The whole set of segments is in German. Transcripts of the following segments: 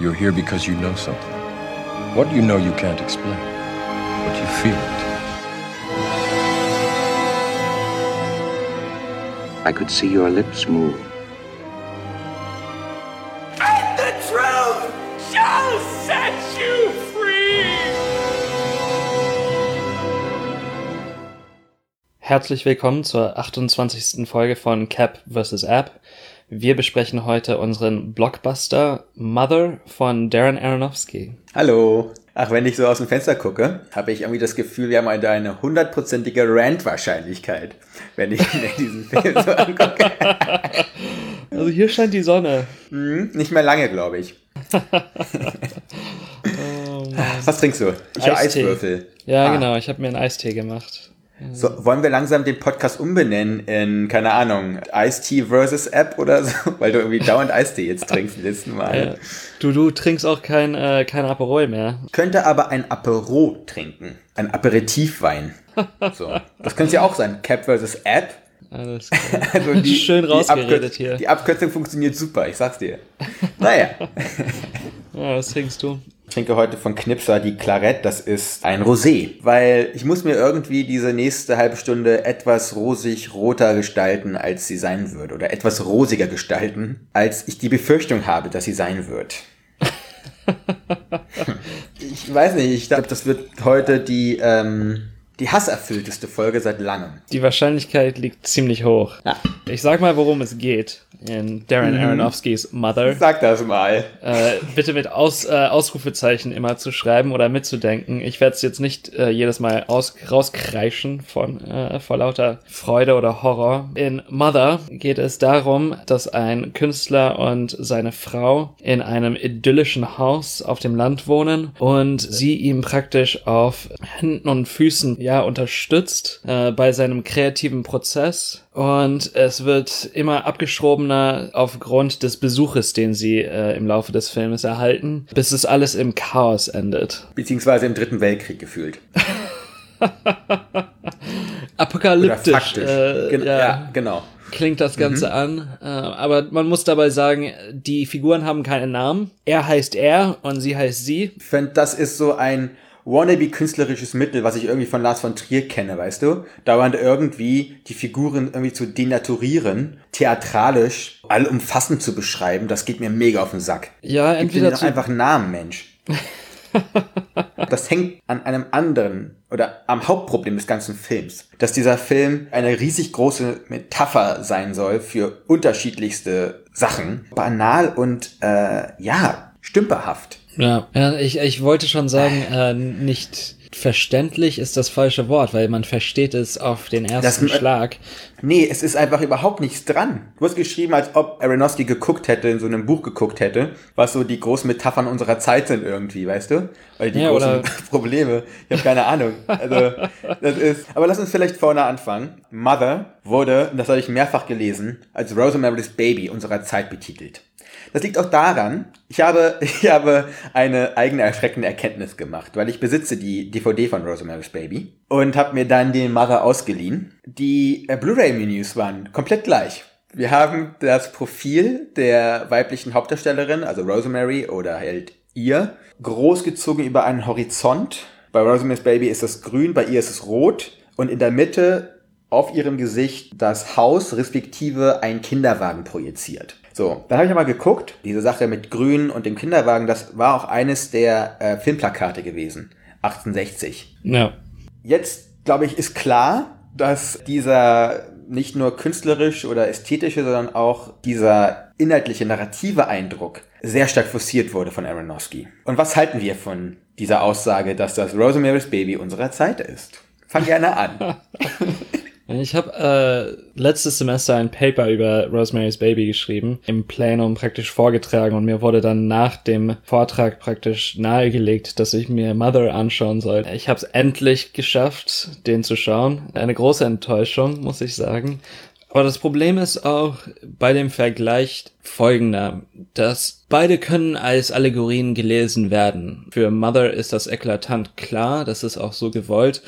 You're here because you know something. What you know you can't explain, but you feel it. I could see your lips move. And the truth shall set you free! Herzlich willkommen zur 28. Folge von Cap vs. App. Wir besprechen heute unseren Blockbuster Mother von Darren Aronofsky. Hallo. Ach, wenn ich so aus dem Fenster gucke, habe ich irgendwie das Gefühl, wir haben eine- eine hundertprozentige Rant-Wahrscheinlichkeit, wenn ich mir diesen Film so angucke. Also hier scheint die Sonne. Hm, nicht mehr lange, glaube ich. Oh. Was trinkst du? Ich Eistee. Eiswürfel. Ja, Ah. genau, ich habe mir einen Eistee gemacht. So, wollen wir langsam den Podcast umbenennen in, keine Ahnung, Ice-Tea versus App oder so? Weil du irgendwie dauernd Eistee jetzt trinkst, die letzten Mal. Du, du trinkst auch kein, äh, kein Aperol mehr. Könnte aber ein Apero trinken. Ein Aperitivwein. So. Das könnte ja auch sein. Cap versus App. Alles klar. Also die, Schön die rausgeredet Abkür- hier. Die Abkürzung funktioniert super, ich sag's dir. Naja. Ja, was trinkst du? Ich trinke heute von Knipser die Clarette, das ist ein Rosé, weil ich muss mir irgendwie diese nächste halbe Stunde etwas rosig roter gestalten, als sie sein wird, oder etwas rosiger gestalten, als ich die Befürchtung habe, dass sie sein wird. ich weiß nicht, ich glaube, das wird heute die, ähm, die hasserfüllteste Folge seit langem. Die Wahrscheinlichkeit liegt ziemlich hoch. Ja. Ich sag mal, worum es geht in Darren Aronofskys Mother. Sag das mal. Äh, bitte mit Aus, äh, Ausrufezeichen immer zu schreiben oder mitzudenken. Ich werde es jetzt nicht äh, jedes Mal aus, rauskreischen von äh, vor lauter Freude oder Horror. In Mother geht es darum, dass ein Künstler und seine Frau in einem idyllischen Haus auf dem Land wohnen und sie ihm praktisch auf Händen und Füßen ja unterstützt äh, bei seinem kreativen Prozess und es wird immer abgeschobener aufgrund des Besuches, den sie äh, im Laufe des Filmes erhalten, bis es alles im Chaos endet. Beziehungsweise im Dritten Weltkrieg gefühlt. Apokalyptisch. Äh, Gen ja, ja. genau. klingt das Ganze an. Äh, aber man muss dabei sagen, die Figuren haben keinen Namen. Er heißt er und sie heißt sie. Ich finde, das ist so ein wannabe-künstlerisches Mittel, was ich irgendwie von Lars von Trier kenne, weißt du? Dauernd irgendwie die Figuren irgendwie zu denaturieren, theatralisch, allumfassend zu beschreiben, das geht mir mega auf den Sack. Ja, Gib entweder denen doch einfach einen Namen, Mensch. das hängt an einem anderen oder am Hauptproblem des ganzen Films, dass dieser Film eine riesig große Metapher sein soll für unterschiedlichste Sachen. Banal und äh, ja, stümperhaft. Ja, ja ich, ich wollte schon sagen, äh, nicht verständlich ist das falsche Wort, weil man versteht es auf den ersten Das- Schlag. Nee, es ist einfach überhaupt nichts dran. Du hast geschrieben, als ob Aronofsky geguckt hätte, in so einem Buch geguckt hätte, was so die großen Metaphern unserer Zeit sind irgendwie, weißt du? Weil die Ja, großen oder- Probleme. Ich habe keine Ahnung. Also, das ist. Aber lass uns vielleicht vorne anfangen. Mother wurde, und das habe ich mehrfach gelesen, als Rosemary's Baby unserer Zeit betitelt. Das liegt auch daran, ich habe, ich habe eine eigene erschreckende Erkenntnis gemacht, weil ich besitze die DVD von Rosemary's Baby und habe mir dann den Mother ausgeliehen. Die äh, Blu-ray-Menüs waren komplett gleich. Wir haben das Profil der weiblichen Hauptdarstellerin, also Rosemary oder halt ihr, großgezogen über einen Horizont. Bei Rosemary's Baby ist das grün, bei ihr ist es rot und in der Mitte auf ihrem Gesicht das Haus respektive ein Kinderwagen projiziert. So, dann habe ich mal geguckt, diese Sache mit Grün und dem Kinderwagen, das war auch eines der äh, Filmplakate gewesen, 1860. Ja. Jetzt, glaube ich, ist klar, dass dieser nicht nur künstlerisch oder ästhetische, sondern auch dieser inhaltliche narrative Eindruck sehr stark forciert wurde von Aronofsky. Und was halten wir von dieser Aussage, dass das Rosemary's Baby unserer Zeit ist? Fang gerne an. Ich habe äh, letztes Semester ein Paper über Rosemary's Baby geschrieben, im Plenum praktisch vorgetragen und mir wurde dann nach dem Vortrag praktisch nahegelegt, dass ich mir Mother anschauen soll. Ich habe es endlich geschafft, den zu schauen. Eine große Enttäuschung, muss ich sagen. Aber das Problem ist auch bei dem Vergleich folgender, dass beide können als Allegorien gelesen werden. Für Mother ist das eklatant klar, das ist auch so gewollt.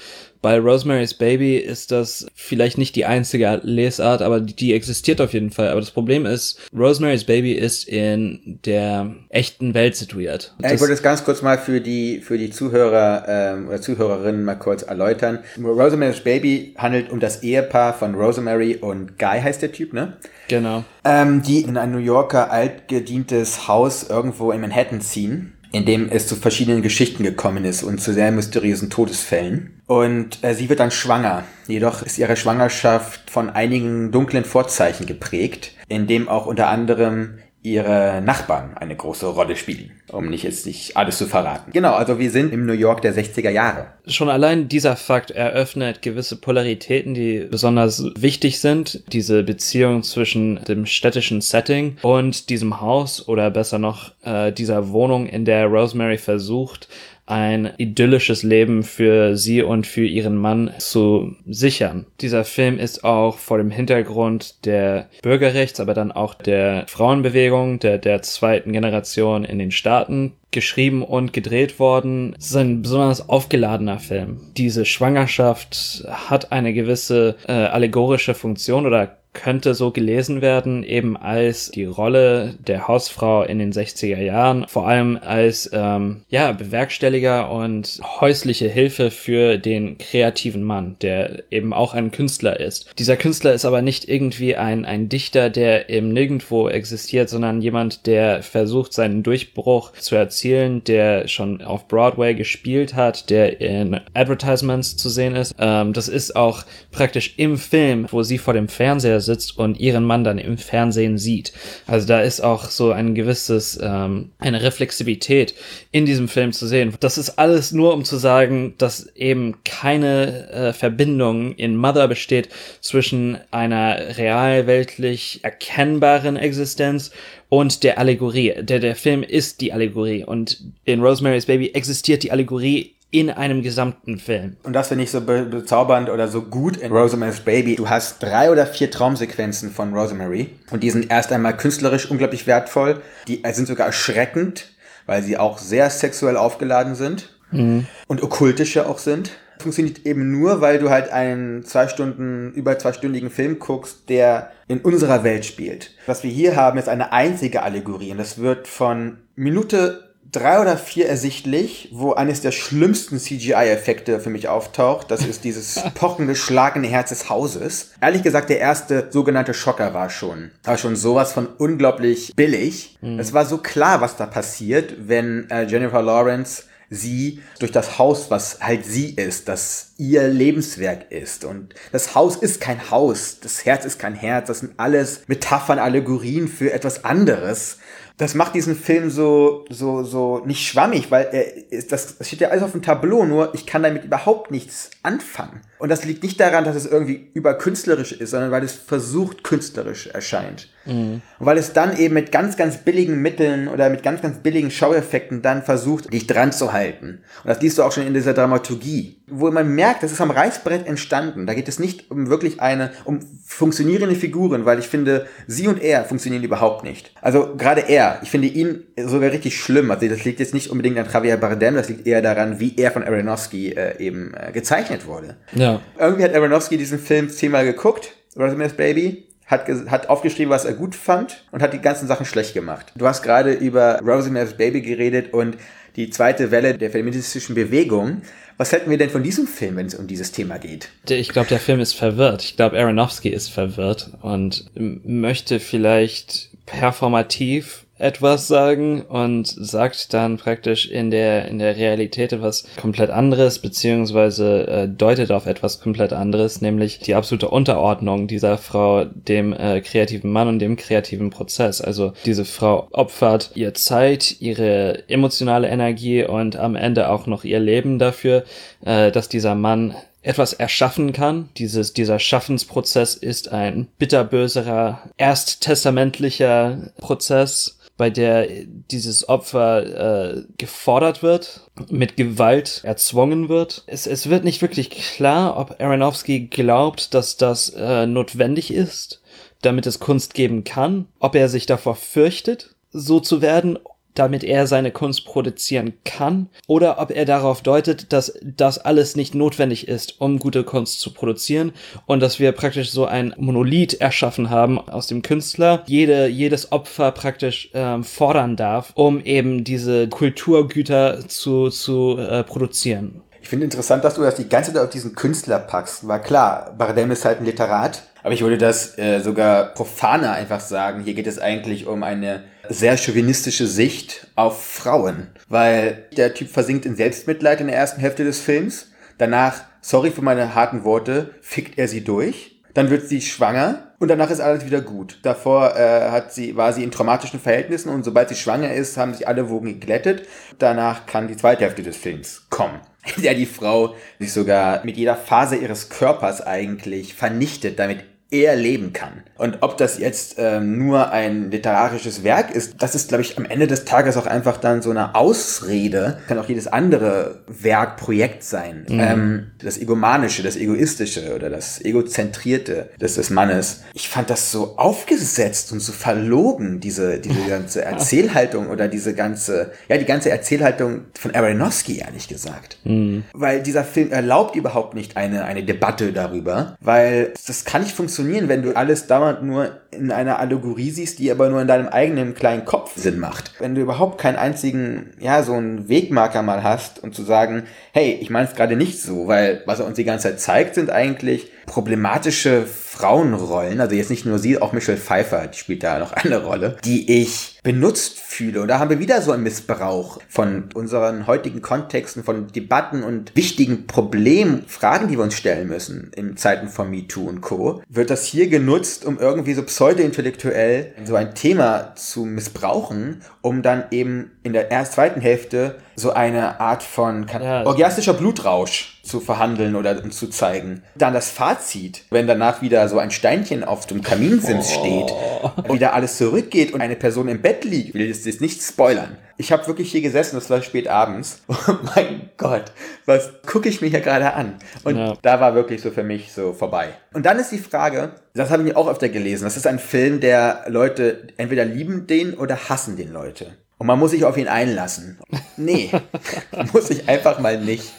Bei Rosemary's Baby ist das vielleicht nicht die einzige Lesart, aber die, existiert auf jeden Fall. Aber das Problem ist, Rosemary's Baby ist in der echten Welt situiert. Ja, ich wollte es ganz kurz mal für die, für die Zuhörer ähm, oder Zuhörerinnen mal kurz erläutern. Rosemary's Baby handelt um das Ehepaar von Rosemary und Guy heißt der Typ, ne? Genau. Ähm, die in ein New Yorker altgedientes Haus irgendwo in Manhattan ziehen in dem es zu verschiedenen Geschichten gekommen ist und zu sehr mysteriösen Todesfällen. Und äh, sie wird dann schwanger. Jedoch ist ihre Schwangerschaft von einigen dunklen Vorzeichen geprägt, in dem auch unter anderem ihre Nachbarn eine große Rolle spielen, um nicht jetzt nicht alles zu verraten. Genau, also wir sind im New York der 60er Jahre. Schon allein dieser Fakt eröffnet gewisse Polaritäten, die besonders wichtig sind. Diese Beziehung zwischen dem städtischen Setting und diesem Haus oder besser noch äh, dieser Wohnung, in der Rosemary versucht, ein idyllisches Leben für sie und für ihren Mann zu sichern. Dieser Film ist auch vor dem Hintergrund der Bürgerrechts, aber dann auch der Frauenbewegung der, der zweiten Generation in den Staaten geschrieben und gedreht worden. Es ist ein besonders aufgeladener Film. Diese Schwangerschaft hat eine gewisse äh, allegorische Funktion oder könnte so gelesen werden, eben als die Rolle der Hausfrau in den 60er Jahren, vor allem als ähm, ja, Bewerkstelliger und häusliche Hilfe für den kreativen Mann, der eben auch ein Künstler ist. Dieser Künstler ist aber nicht irgendwie ein, ein Dichter, der im Nirgendwo existiert, sondern jemand, der versucht, seinen Durchbruch zu erzielen, der schon auf Broadway gespielt hat, der in Advertisements zu sehen ist. Ähm, das ist auch praktisch im Film, wo sie vor dem Fernseher sitzt und ihren Mann dann im Fernsehen sieht. Also da ist auch so ein gewisses, ähm, eine Reflexivität in diesem Film zu sehen. Das ist alles nur, um zu sagen, dass eben keine äh, Verbindung in Mother besteht zwischen einer realweltlich erkennbaren Existenz und der Allegorie. Der, der Film ist die Allegorie und in Rosemary's Baby existiert die Allegorie in einem gesamten Film. Und das finde ich so be bezaubernd oder so gut in Rosemary's Baby. Du hast drei oder vier Traumsequenzen von Rosemary und die sind erst einmal künstlerisch unglaublich wertvoll. Die sind sogar erschreckend, weil sie auch sehr sexuell aufgeladen sind mhm. und okkultische auch sind. Funktioniert eben nur, weil du halt einen zwei Stunden, über zweistündigen Film guckst, der in unserer Welt spielt. Was wir hier haben, ist eine einzige Allegorie und das wird von Minute drei oder vier ersichtlich, wo eines der schlimmsten CGI-Effekte für mich auftaucht. Das ist dieses pochende, schlagende Herz des Hauses. Ehrlich gesagt, der erste sogenannte Schocker war schon, war schon sowas von unglaublich billig. Mhm. Es war so klar, was da passiert, wenn äh, Jennifer Lawrence sie durch das Haus, was halt sie ist, das ihr Lebenswerk ist. Und das Haus ist kein Haus, das Herz ist kein Herz, das sind alles Metaphern, Allegorien für etwas anderes das macht diesen Film so, so, so nicht schwammig, weil er ist, das, das steht ja alles auf dem Tableau, nur ich kann damit überhaupt nichts anfangen. Und das liegt nicht daran, dass es irgendwie überkünstlerisch ist, sondern weil es versucht künstlerisch erscheint. Mhm. Und weil es dann eben mit ganz, ganz billigen Mitteln oder mit ganz, ganz billigen Schaueffekten dann versucht, dich dran zu halten. Und das liest du auch schon in dieser Dramaturgie, wo man merkt, das ist am Reißbrett entstanden. Da geht es nicht um wirklich eine, um funktionierende Figuren, weil ich finde, sie und er funktionieren überhaupt nicht. Also gerade er, ich finde ihn sogar richtig schlimm. Also das liegt jetzt nicht unbedingt an Javier Bardem, das liegt eher daran, wie er von Aronofsky äh, eben äh, gezeichnet wurde. Ja. Irgendwie hat Aronofsky diesen Film zehnmal geguckt, Rosemary's Baby, hat, hat aufgeschrieben, was er gut fand und hat die ganzen Sachen schlecht gemacht. Du hast gerade über Rosemary's Baby geredet und die zweite Welle der feministischen Bewegung. Was halten wir denn von diesem Film, wenn es um dieses Thema geht? Ich glaube, der Film ist verwirrt. Ich glaube, Aronofsky ist verwirrt und möchte vielleicht performativ etwas sagen und sagt dann praktisch in der in der Realität etwas komplett anderes beziehungsweise äh, deutet auf etwas komplett anderes, nämlich die absolute Unterordnung dieser Frau dem äh, kreativen Mann und dem kreativen Prozess. Also diese Frau opfert ihr Zeit, ihre emotionale Energie und am Ende auch noch ihr Leben dafür, äh, dass dieser Mann etwas erschaffen kann. Dieses, dieser Schaffensprozess ist ein bitterböserer, ersttestamentlicher Prozess, bei der dieses Opfer äh, gefordert wird, mit Gewalt erzwungen wird. Es, es wird nicht wirklich klar, ob Aronofsky glaubt, dass das äh, notwendig ist, damit es Kunst geben kann, ob er sich davor fürchtet, so zu werden, damit er seine Kunst produzieren kann, oder ob er darauf deutet, dass das alles nicht notwendig ist, um gute Kunst zu produzieren und dass wir praktisch so ein Monolith erschaffen haben aus dem Künstler, jede, jedes Opfer praktisch ähm, fordern darf, um eben diese Kulturgüter zu, zu äh, produzieren. Ich finde interessant, dass du das die ganze Zeit auf diesen Künstler packst. War klar, Bardem ist halt ein Literat, aber ich würde das äh, sogar profaner einfach sagen. Hier geht es eigentlich um eine sehr chauvinistische Sicht auf Frauen, weil der Typ versinkt in Selbstmitleid in der ersten Hälfte des Films. Danach, sorry für meine harten Worte, fickt er sie durch. Dann wird sie schwanger und danach ist alles wieder gut. Davor äh, hat sie, war sie in traumatischen Verhältnissen und sobald sie schwanger ist, haben sich alle Wogen geglättet. Danach kann die zweite Hälfte des Films kommen in der die Frau sich sogar mit jeder Phase ihres Körpers eigentlich vernichtet, damit er leben kann. Und ob das jetzt ähm, nur ein literarisches Werk ist, das ist, glaube ich, am Ende des Tages auch einfach dann so eine Ausrede. Kann auch jedes andere Werk, Projekt sein. Mhm. Ähm, das Egomanische, das Egoistische oder das Egozentrierte des, des Mannes. Ich fand das so aufgesetzt und so verlogen, diese, diese ganze Erzählhaltung oder diese ganze, ja, die ganze Erzählhaltung von Aronofsky, ehrlich gesagt. Mhm. Weil dieser Film erlaubt überhaupt nicht eine, eine Debatte darüber, weil das kann nicht funktionieren funktionieren, wenn du alles dauernd nur in einer Allegorie siehst, die aber nur in deinem eigenen kleinen Kopf Sinn macht. Wenn du überhaupt keinen einzigen, ja, so einen Wegmarker mal hast und zu sagen, hey, ich meine es gerade nicht so, weil was er uns die ganze Zeit zeigt, sind eigentlich problematische Frauenrollen, also jetzt nicht nur sie, auch Michelle Pfeiffer, die spielt da noch eine Rolle, die ich benutzt fühle. Und da haben wir wieder so einen Missbrauch von unseren heutigen Kontexten, von Debatten und wichtigen Problemen, Fragen, die wir uns stellen müssen in Zeiten von MeToo und Co. Wird das hier genutzt, um irgendwie so pseudo-intellektuell so ein Thema zu missbrauchen, um dann eben in der erst zweiten Hälfte so eine Art von orgiastischer Blutrausch zu verhandeln oder zu zeigen. Dann das Fazit, wenn danach wieder so ein Steinchen auf dem Kaminsims oh. steht und wieder alles zurückgeht und eine Person im Bett liegt, will ich das nicht spoilern. Ich habe wirklich hier gesessen, das war spät abends. Oh mein Gott, was gucke ich mir hier gerade an? Und ja. da war wirklich so für mich so vorbei. Und dann ist die Frage, das habe ich auch öfter gelesen, das ist ein Film, der Leute entweder lieben den oder hassen den Leute. Und man muss sich auf ihn einlassen. Nee, muss ich einfach mal nicht.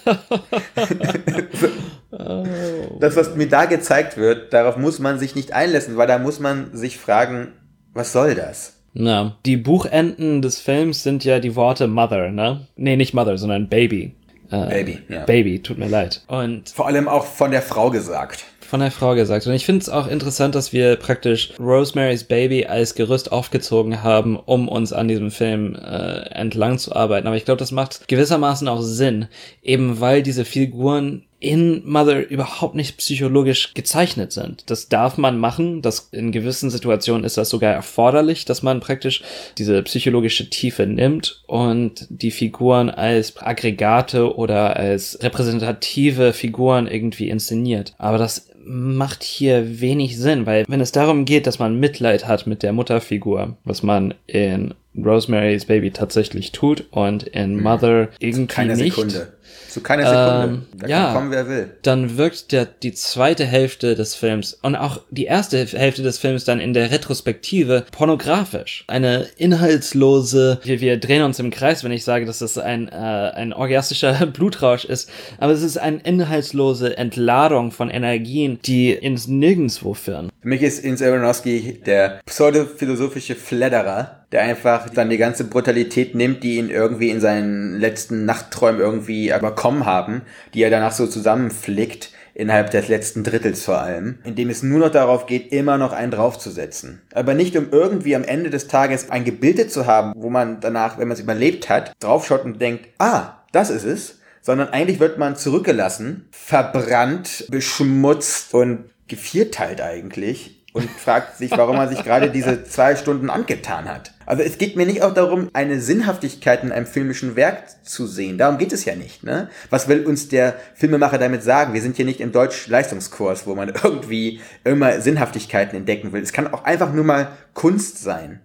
das, was mir da gezeigt wird, darauf muss man sich nicht einlassen, weil da muss man sich fragen, was soll das? Na, die Buchenden des Films sind ja die Worte Mother, ne? Nee, nicht Mother, sondern Baby. Äh, Baby, ja. Baby, tut mir leid. Und vor allem auch von der Frau gesagt von der Frau gesagt. Und ich finde es auch interessant, dass wir praktisch Rosemary's Baby als Gerüst aufgezogen haben, um uns an diesem Film äh, entlang zu arbeiten. Aber ich glaube, das macht gewissermaßen auch Sinn, eben weil diese Figuren in Mother überhaupt nicht psychologisch gezeichnet sind. Das darf man machen. Das in gewissen Situationen ist das sogar erforderlich, dass man praktisch diese psychologische Tiefe nimmt und die Figuren als Aggregate oder als repräsentative Figuren irgendwie inszeniert. Aber das macht hier wenig Sinn, weil wenn es darum geht, dass man Mitleid hat mit der Mutterfigur, was man in Rosemary's Baby tatsächlich tut und in mhm. Mother irgendwie Keine nicht. Sekunde. Zu keiner Sekunde. Ähm, da ja, kann kommen, wer will. Dann wirkt der, die zweite Hälfte des Films und auch die erste Hälfte des Films dann in der Retrospektive pornografisch. Eine inhaltslose, wir, wir drehen uns im Kreis, wenn ich sage, dass das ein, äh, ein orgiastischer Blutrausch ist, aber es ist eine inhaltslose Entladung von Energien, die ins Nirgendwo führen. Für mich ist Ins Aronofsky der pseudophilosophische Fledderer, der einfach dann die ganze Brutalität nimmt, die ihn irgendwie in seinen letzten Nachtträumen irgendwie überkommen haben, die er danach so zusammenflickt, innerhalb des letzten Drittels vor allem, indem es nur noch darauf geht, immer noch einen draufzusetzen. Aber nicht um irgendwie am Ende des Tages ein Gebilde zu haben, wo man danach, wenn man es überlebt hat, draufschaut und denkt, ah, das ist es, sondern eigentlich wird man zurückgelassen, verbrannt, beschmutzt und gevierteilt eigentlich und fragt sich, warum er sich gerade diese zwei Stunden angetan hat. Also es geht mir nicht auch darum, eine Sinnhaftigkeit in einem filmischen Werk zu sehen. Darum geht es ja nicht. Ne? Was will uns der Filmemacher damit sagen? Wir sind hier nicht im Deutsch-Leistungskurs, wo man irgendwie immer Sinnhaftigkeiten entdecken will. Es kann auch einfach nur mal Kunst sein.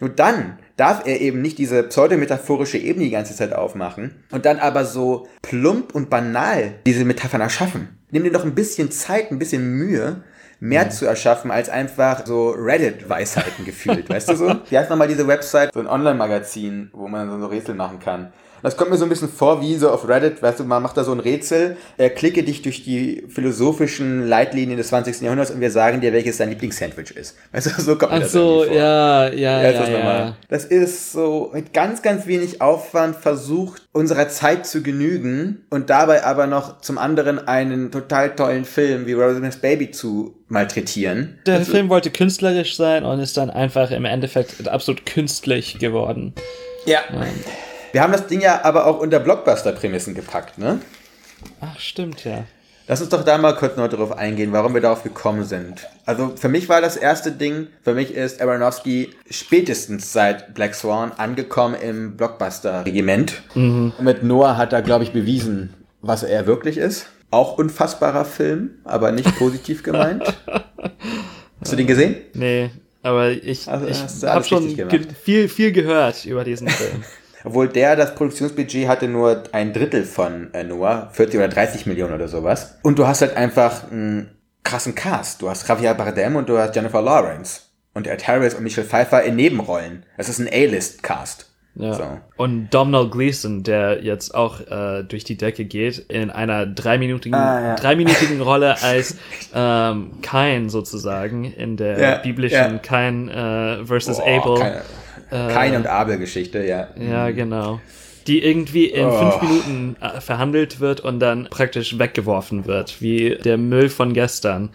Nur dann darf er eben nicht diese pseudometaphorische Ebene die ganze Zeit aufmachen und dann aber so plump und banal diese Metaphern erschaffen. Nimm dir doch ein bisschen Zeit, ein bisschen Mühe, mehr zu erschaffen als einfach so Reddit-Weisheiten gefühlt, weißt du so? Wie heißt nochmal diese Website, so ein Online-Magazin, wo man so Rätsel machen kann. Das kommt mir so ein bisschen vor wie so auf Reddit, weißt du, man macht da so ein Rätsel, äh, klicke dich durch die philosophischen Leitlinien des 20. Jahrhunderts und wir sagen dir, welches dein Lieblingssandwich ist. Weißt du, so kommt mir Ach das so, vor. ja, ja, Ja, ja, das, ja. das ist so mit ganz, ganz wenig Aufwand versucht, unserer Zeit zu genügen und dabei aber noch zum anderen einen total tollen Film wie Rosemary's Baby zu malträtieren. Der Film wollte künstlerisch sein und ist dann einfach im Endeffekt absolut künstlich geworden. Ja. Wir haben das Ding ja aber auch unter Blockbuster-Prämissen gepackt, ne? Ach, stimmt, ja. Lass uns doch da mal kurz noch darauf eingehen, warum wir darauf gekommen sind. Also für mich war das erste Ding, für mich ist Aronofsky spätestens seit Black Swan angekommen im Blockbuster-Regiment. Mit Noah hat er, glaube ich, bewiesen, was er wirklich ist. Auch unfassbarer Film, aber nicht positiv gemeint. Hast du den gesehen? Nee, aber ich, Also, ich habe schon viel, viel gehört über diesen Film. Obwohl der das Produktionsbudget hatte nur ein Drittel von äh, Noah, 40 oder 30 Millionen oder sowas. Und du hast halt einfach einen krassen Cast. Du hast Javier Bardem und du hast Jennifer Lawrence. Und Ed Harris und Michelle Pfeiffer in Nebenrollen. Das ist ein A-List-Cast. Ja. So. Und Domhnall Gleeson, der jetzt auch äh, durch die Decke geht, in einer dreiminütigen, Ah, ja. dreiminütigen Rolle als ähm, Kain sozusagen in der Ja, biblischen ja. Kain äh, versus Boah, Abel. Keine, Kain und Abel-Geschichte, ja. Ja, genau. Die irgendwie in Oh. fünf Minuten äh, verhandelt wird und dann praktisch weggeworfen wird, wie der Müll von gestern,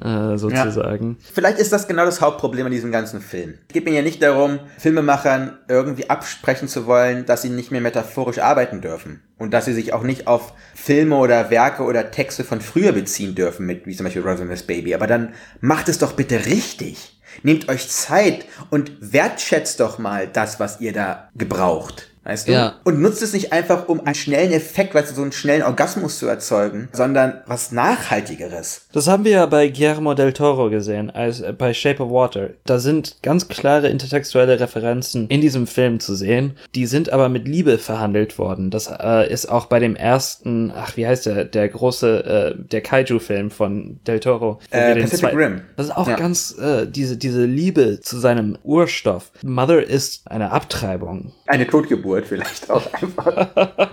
äh, sozusagen. Vielleicht ist das genau das Hauptproblem an diesem ganzen Film. Es geht mir ja nicht darum, Filmemachern irgendwie absprechen zu wollen, dass sie nicht mehr metaphorisch arbeiten dürfen. Und dass sie sich auch nicht auf Filme oder Werke oder Texte von früher beziehen dürfen, mit wie zum Beispiel Rosemary's Baby. Aber dann macht es doch bitte richtig. Nehmt euch Zeit und wertschätzt doch mal das, was ihr da gebraucht. Weißt du? Ja. Und nutzt es nicht einfach, um einen schnellen Effekt, weißt du, so einen schnellen Orgasmus zu erzeugen, sondern was Nachhaltigeres. Das haben wir ja bei Guillermo del Toro gesehen, als äh, bei Shape of Water. Da sind ganz klare intertextuelle Referenzen in diesem Film zu sehen. Die sind aber mit Liebe verhandelt worden. Das äh, ist auch bei dem ersten, ach, wie heißt der, der große, äh, der Kaiju-Film von del Toro. Äh, Pacific Rim. Das ist auch Ja. ganz, äh, diese, diese Liebe zu seinem Urstoff. Mother ist eine Abtreibung. Eine Totgeburt vielleicht auch einfach.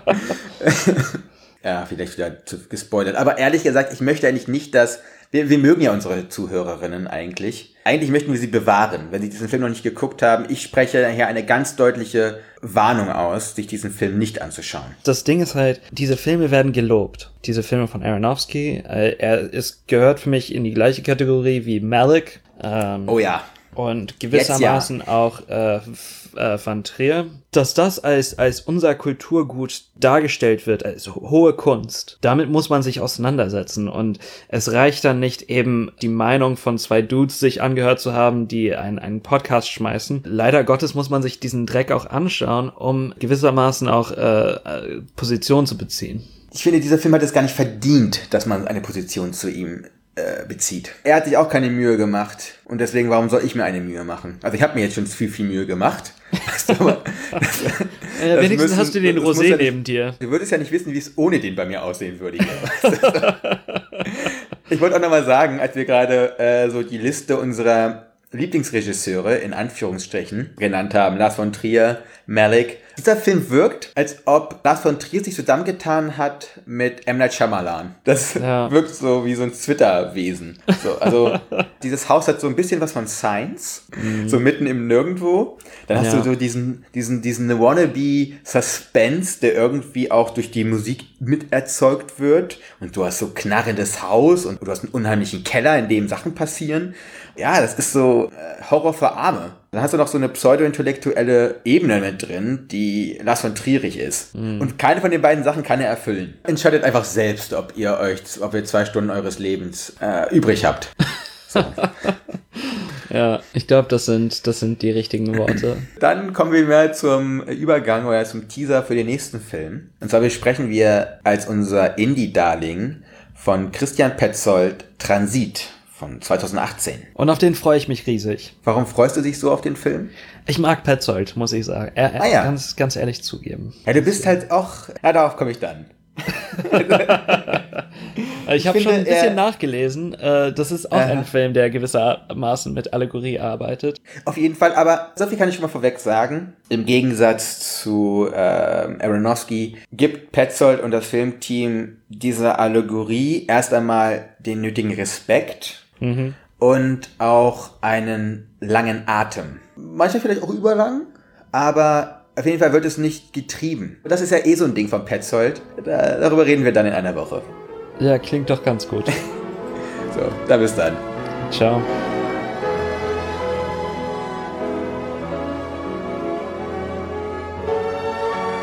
ja, vielleicht wieder zu gespoilert. Aber ehrlich gesagt, ich möchte eigentlich nicht, dass. Wir, wir mögen ja unsere Zuhörerinnen eigentlich. Eigentlich möchten wir sie bewahren, wenn sie diesen Film noch nicht geguckt haben. Ich spreche hier eine ganz deutliche Warnung aus, sich diesen Film nicht anzuschauen. das Ding ist halt, diese Filme werden gelobt. Diese Filme von Aronofsky. Äh, er ist, gehört für mich in die gleiche Kategorie wie Malik. Ähm, Oh ja. und gewissermaßen auch äh, äh, Van Trier, dass das als, als unser Kulturgut dargestellt wird, als ho- hohe Kunst. Damit muss man sich auseinandersetzen und es reicht dann nicht eben die Meinung von zwei Dudes sich angehört zu haben, die einen, einen Podcast schmeißen. Leider Gottes muss man sich diesen Dreck auch anschauen, um gewissermaßen auch äh, äh, Position zu beziehen. Ich finde, dieser Film hat es gar nicht verdient, dass man eine Position zu ihm äh, bezieht. Er hat sich auch keine Mühe gemacht und deswegen, warum soll ich mir eine Mühe machen? Also ich habe mir jetzt schon viel, viel Mühe gemacht. Aber das- Äh, das wenigstens müssen- hast du den Rosé ja neben dir. Du würdest ja nicht wissen, wie es ohne den bei mir aussehen würde. Ich wollte auch nochmal sagen, als wir gerade äh, so die Liste unserer Lieblingsregisseure in Anführungsstrichen genannt haben, Lars von Trier, Malik. Dieser Film wirkt, als ob Lars von Trier sich zusammengetan hat mit M. Night Shyamalan. Das Ja. wirkt so wie so ein Twitter-Wesen. So, also dieses Haus hat so ein bisschen was von Science, so mitten im Nirgendwo. Dann hast Ja. du so diesen, diesen, diesen Wannabe-Suspense, der irgendwie auch durch die Musik mit erzeugt wird. Und du hast so knarrendes Haus und du hast einen unheimlichen Keller, in dem Sachen passieren. Ja, das ist so äh, Horror für Arme. Dann hast du noch so eine pseudo-intellektuelle Ebene mit drin, die Lars von Trierig ist. Und keine von den beiden Sachen kann er erfüllen. Entscheidet einfach selbst, ob ihr euch, ob ihr zwei Stunden eures Lebens äh, übrig habt. Ja, ich glaube, das sind, das sind die richtigen Worte. Dann kommen wir mal zum Übergang oder zum Teaser für den nächsten Film. Und zwar besprechen wir als unser Indie-Darling von Christian Petzold Transit von 2018. Und auf den freue ich mich riesig. Warum freust du dich so auf den Film? Ich mag Petzold, muss ich sagen. Er, er, Ah ja. ganz, ganz ehrlich zugeben. Ja, du bist halt auch. Ja, darauf komme ich dann. Ich habe schon ein bisschen er- nachgelesen. Äh, das ist auch Aha. ein Film, der gewissermaßen mit Allegorie arbeitet. Auf jeden Fall, aber so viel kann ich schon mal vorweg sagen. Im Gegensatz zu ähm, Aronofsky gibt Petzold und das Filmteam dieser Allegorie erst einmal den nötigen Respekt und auch einen langen Atem. Manchmal vielleicht auch überlang, aber auf jeden Fall wird es nicht getrieben. Das ist ja eh so ein Ding von Petzold. Da, darüber reden wir dann in einer Woche. Ja, klingt doch ganz gut. So, da bis dann. Ciao.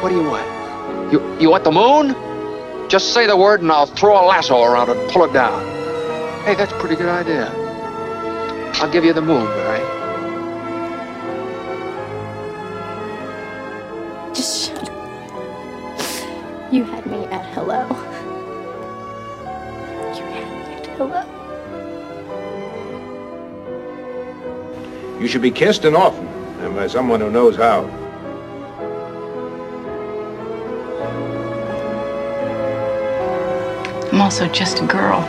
What do you want? You you want the moon? Just say the word and I'll throw a lasso around it and pull it down. Hey, that's a pretty good idea. I'll give you the moon, Barry. Just shut up. You had me at hello. You had me at hello. You should be kissed and often, and by someone who knows how. I'm also just a girl.